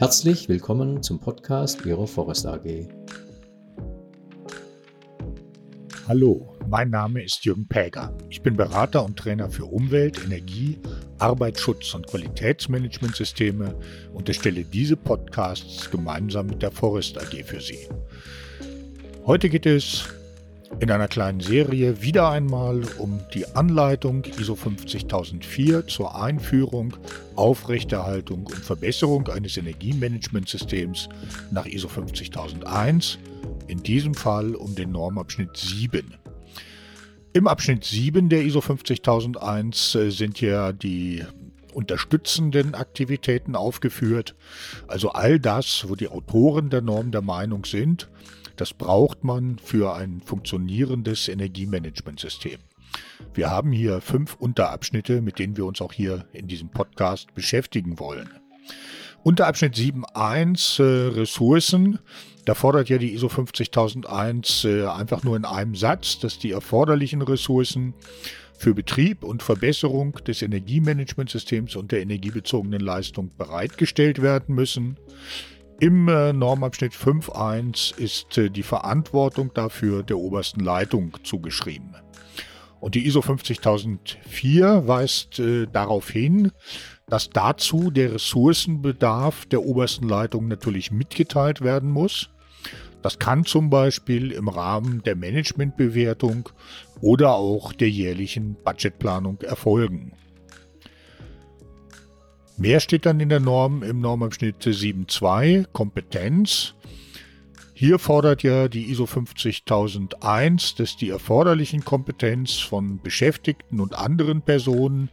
Herzlich willkommen zum Podcast Ihrer Forest AG. Hallo, mein Name ist Jürgen Päger. Ich bin Berater und Trainer für Umwelt, Energie, Arbeitsschutz und Qualitätsmanagementsysteme und erstelle diese Podcasts gemeinsam mit der Forest AG für Sie. Heute geht es in einer kleinen Serie wieder einmal um die Anleitung ISO 50004 zur Einführung, Aufrechterhaltung und Verbesserung eines Energiemanagementsystems nach ISO 50001, in diesem Fall um den Normabschnitt 7. Im Abschnitt 7 der ISO 50001 äh, sind ja die unterstützenden Aktivitäten aufgeführt, also all das, wo die Autoren der Norm der Meinung sind, das braucht man für ein funktionierendes Energiemanagementsystem. Wir haben hier fünf Unterabschnitte, mit denen wir uns auch hier in diesem Podcast beschäftigen wollen. Unterabschnitt 7.1 äh, Ressourcen. Da fordert ja die ISO 50001 äh, einfach nur in einem Satz, dass die erforderlichen Ressourcen für Betrieb und Verbesserung des Energiemanagementsystems und der energiebezogenen Leistung bereitgestellt werden müssen. Im äh, Normabschnitt 5.1 ist äh, die Verantwortung dafür der obersten Leitung zugeschrieben. Und die ISO 50004 weist äh, darauf hin, dass dazu der Ressourcenbedarf der obersten Leitung natürlich mitgeteilt werden muss. Das kann zum Beispiel im Rahmen der Managementbewertung oder auch der jährlichen Budgetplanung erfolgen. Mehr steht dann in der Norm im Normabschnitt 7.2 Kompetenz. Hier fordert ja die ISO 50001, dass die erforderlichen Kompetenz von Beschäftigten und anderen Personen,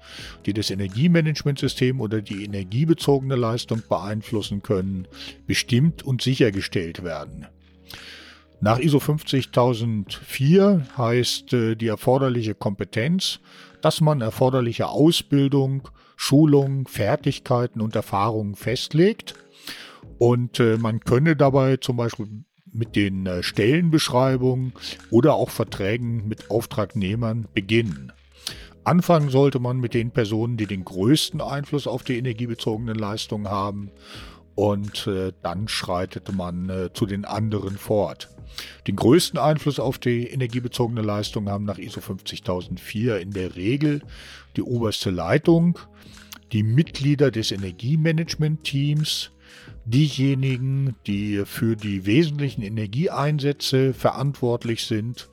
die das Energiemanagementsystem oder die energiebezogene Leistung beeinflussen können, bestimmt und sichergestellt werden. Nach ISO 50004 heißt äh, die erforderliche Kompetenz, dass man erforderliche Ausbildung, Schulung, Fertigkeiten und Erfahrungen festlegt. Und äh, man könne dabei zum Beispiel mit den äh, Stellenbeschreibungen oder auch Verträgen mit Auftragnehmern beginnen. Anfangen sollte man mit den Personen, die den größten Einfluss auf die energiebezogenen Leistungen haben und äh, dann schreitet man äh, zu den anderen fort. Den größten Einfluss auf die energiebezogene Leistung haben nach ISO 50004 in der Regel die oberste Leitung, die Mitglieder des Energiemanagement-Teams, diejenigen, die für die wesentlichen Energieeinsätze verantwortlich sind,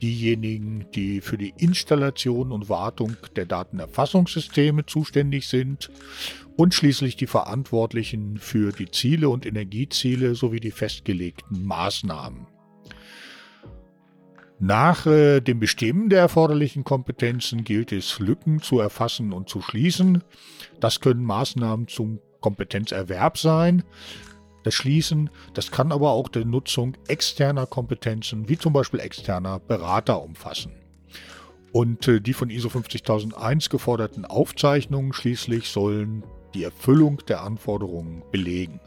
diejenigen, die für die Installation und Wartung der Datenerfassungssysteme zuständig sind und schließlich die Verantwortlichen für die Ziele und Energieziele sowie die festgelegten Maßnahmen. Nach äh, dem Bestimmen der erforderlichen Kompetenzen gilt es, Lücken zu erfassen und zu schließen. Das können Maßnahmen zum Kompetenzerwerb sein. Das Schließen, das kann aber auch die Nutzung externer Kompetenzen, wie zum Beispiel externer Berater, umfassen. Und äh, die von ISO 50001 geforderten Aufzeichnungen schließlich sollen die Erfüllung der Anforderungen belegen.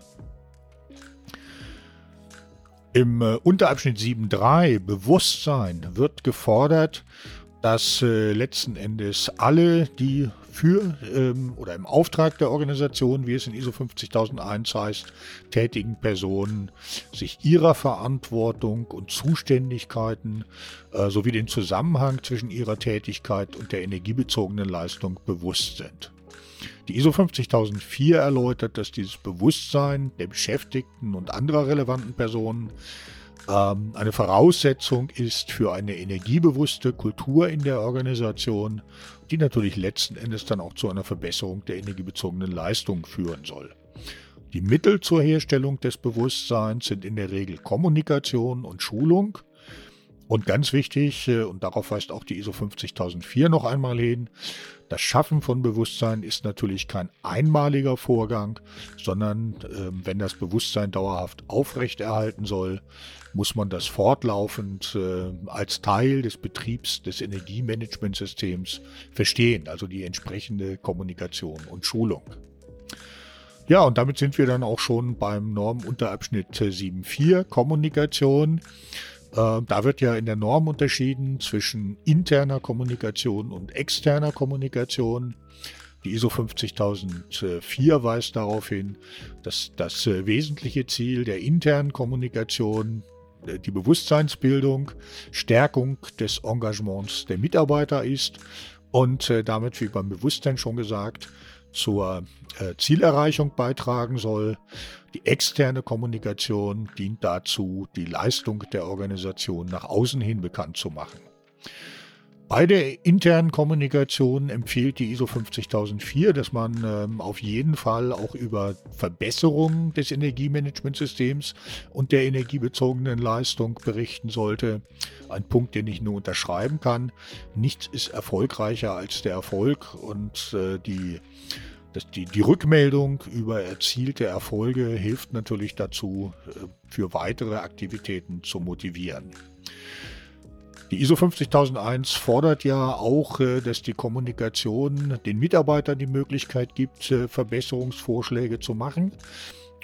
Im äh, Unterabschnitt 7.3 Bewusstsein wird gefordert, dass äh, letzten Endes alle, die für ähm, oder im Auftrag der Organisation, wie es in ISO 50001 heißt, tätigen Personen sich ihrer Verantwortung und Zuständigkeiten äh, sowie den Zusammenhang zwischen ihrer Tätigkeit und der energiebezogenen Leistung bewusst sind. Die ISO 50004 erläutert, dass dieses Bewusstsein der Beschäftigten und anderer relevanten Personen ähm, eine Voraussetzung ist für eine energiebewusste Kultur in der Organisation, die natürlich letzten Endes dann auch zu einer Verbesserung der energiebezogenen Leistung führen soll. Die Mittel zur Herstellung des Bewusstseins sind in der Regel Kommunikation und Schulung. Und ganz wichtig, äh, und darauf weist auch die ISO 50004 noch einmal hin, das Schaffen von Bewusstsein ist natürlich kein einmaliger Vorgang, sondern äh, wenn das Bewusstsein dauerhaft aufrechterhalten soll, muss man das fortlaufend äh, als Teil des Betriebs des Energiemanagementsystems verstehen, also die entsprechende Kommunikation und Schulung. Ja, und damit sind wir dann auch schon beim Normunterabschnitt 7.4 Kommunikation. Äh, da wird ja in der Norm unterschieden zwischen interner Kommunikation und externer Kommunikation. Die ISO 50004 weist darauf hin, dass das äh, wesentliche Ziel der internen Kommunikation äh, die Bewusstseinsbildung, Stärkung des Engagements der Mitarbeiter ist und damit, wie beim Bewusstsein schon gesagt, zur Zielerreichung beitragen soll. Die externe Kommunikation dient dazu, die Leistung der Organisation nach außen hin bekannt zu machen. Bei der internen Kommunikation empfiehlt die ISO 50004, dass man ähm, auf jeden Fall auch über Verbesserungen des Energiemanagementsystems und der energiebezogenen Leistung berichten sollte. Ein Punkt, den ich nur unterschreiben kann. Nichts ist erfolgreicher als der Erfolg und äh, die das, die, die Rückmeldung über erzielte Erfolge hilft natürlich dazu, äh, für weitere Aktivitäten zu motivieren. Die ISO 50001 fordert ja auch, äh, dass die Kommunikation den Mitarbeitern die Möglichkeit gibt, äh, Verbesserungsvorschläge zu machen.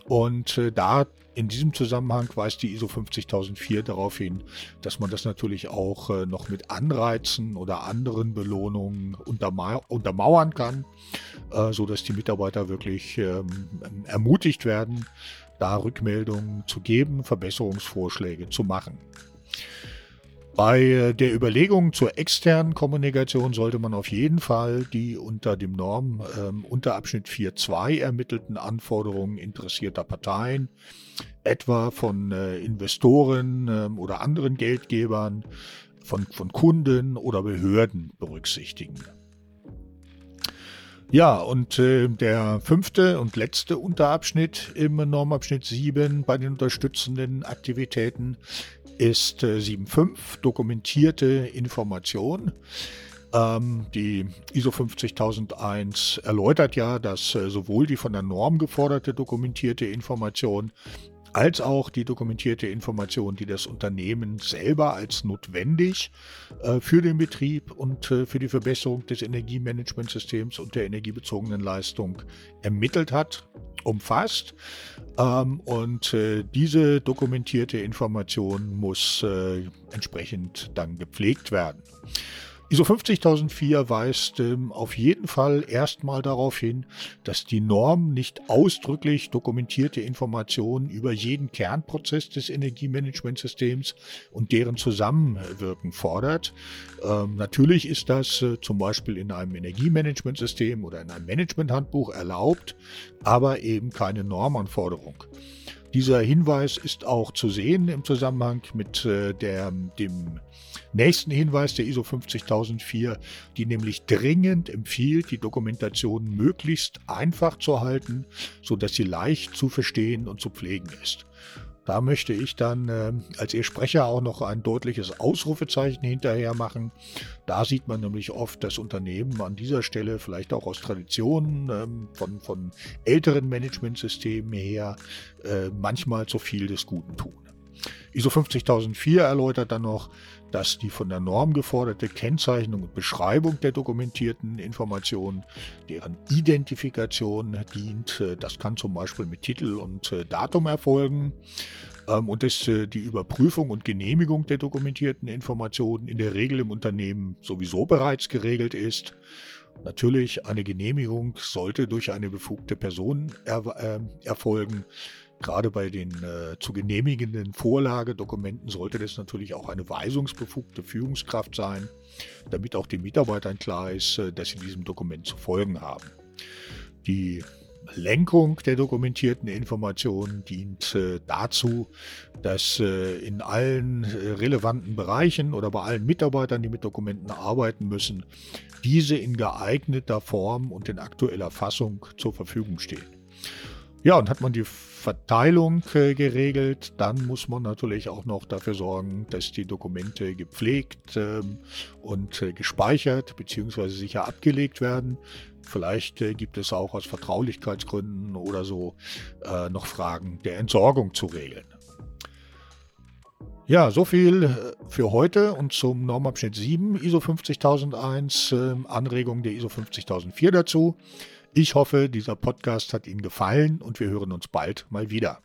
Und äh, da in diesem Zusammenhang weist die ISO 50004 darauf hin, dass man das natürlich auch noch mit Anreizen oder anderen Belohnungen untermauern kann, sodass die Mitarbeiter wirklich ähm, ermutigt werden, da Rückmeldungen zu geben, Verbesserungsvorschläge zu machen. Bei äh, der Überlegung zur externen Kommunikation sollte man auf jeden Fall die unter dem Norm ähm, unter Abschnitt 4.2 ermittelten Anforderungen interessierter Parteien, etwa von äh, Investoren äh, oder anderen Geldgebern, von, von Kunden oder Behörden berücksichtigen. Ja, und äh, der fünfte und letzte Unterabschnitt im Normabschnitt 7 bei den unterstützenden Aktivitäten ist äh, 7.5 dokumentierte Information. Ähm, die ISO 50001 erläutert ja, dass äh, sowohl die von der Norm geforderte dokumentierte Information als auch die dokumentierte Information, die das Unternehmen selber als notwendig äh, für den Betrieb und äh, für die Verbesserung des Energiemanagementsystems und der energiebezogenen Leistung ermittelt hat, umfasst. Ähm, und äh, diese dokumentierte Information muss äh, entsprechend dann gepflegt werden. ISO 50004 weist ähm, auf jeden Fall erstmal darauf hin, dass die Norm nicht ausdrücklich dokumentierte Informationen über jeden Kernprozess des Energiemanagementsystems und deren Zusammenwirken fordert. Ähm, natürlich ist das äh, zum Beispiel in einem Energiemanagementsystem oder in einem Managementhandbuch erlaubt, aber eben keine Normanforderung. Dieser Hinweis ist auch zu sehen im Zusammenhang mit äh, der, dem nächsten Hinweis der ISO 50004, die nämlich dringend empfiehlt, die Dokumentation möglichst einfach zu halten, sodass sie leicht zu verstehen und zu pflegen ist. Da möchte ich dann äh, als Ihr Sprecher auch noch ein deutliches Ausrufezeichen hinterher machen. Da sieht man nämlich oft, dass Unternehmen an dieser Stelle vielleicht auch aus Traditionen ähm, von, von älteren Managementsystemen her äh, manchmal zu viel des Guten tun. ISO 50004 erläutert dann noch, dass die von der Norm geforderte Kennzeichnung und Beschreibung der dokumentierten Informationen, deren Identifikation dient, äh, das kann zum Beispiel mit Titel und äh, Datum erfolgen ähm, und dass äh, die Überprüfung und Genehmigung der dokumentierten Informationen in der Regel im Unternehmen sowieso bereits geregelt ist. Natürlich, eine Genehmigung sollte durch eine befugte Person er, äh, erfolgen. Gerade bei den äh, zu genehmigenden Vorlagedokumenten sollte das natürlich auch eine weisungsbefugte Führungskraft sein, damit auch den Mitarbeitern klar ist, äh, dass sie diesem Dokument zu folgen haben. Die Lenkung der dokumentierten Informationen dient äh, dazu, dass äh, in allen äh, relevanten Bereichen oder bei allen Mitarbeitern, die mit Dokumenten arbeiten müssen, diese in geeigneter Form und in aktueller Fassung zur Verfügung stehen. Ja, und hat man die Verteilung äh, geregelt, dann muss man natürlich auch noch dafür sorgen, dass die Dokumente gepflegt ähm, und äh, gespeichert bzw. sicher abgelegt werden. Vielleicht äh, gibt es auch aus Vertraulichkeitsgründen oder so noch Fragen der Entsorgung zu regeln. Ja, so viel für heute und zum Normabschnitt 7 ISO 50001, äh, Anregung der ISO 50004 dazu. Ich hoffe, dieser Podcast hat Ihnen gefallen und wir hören uns bald mal wieder.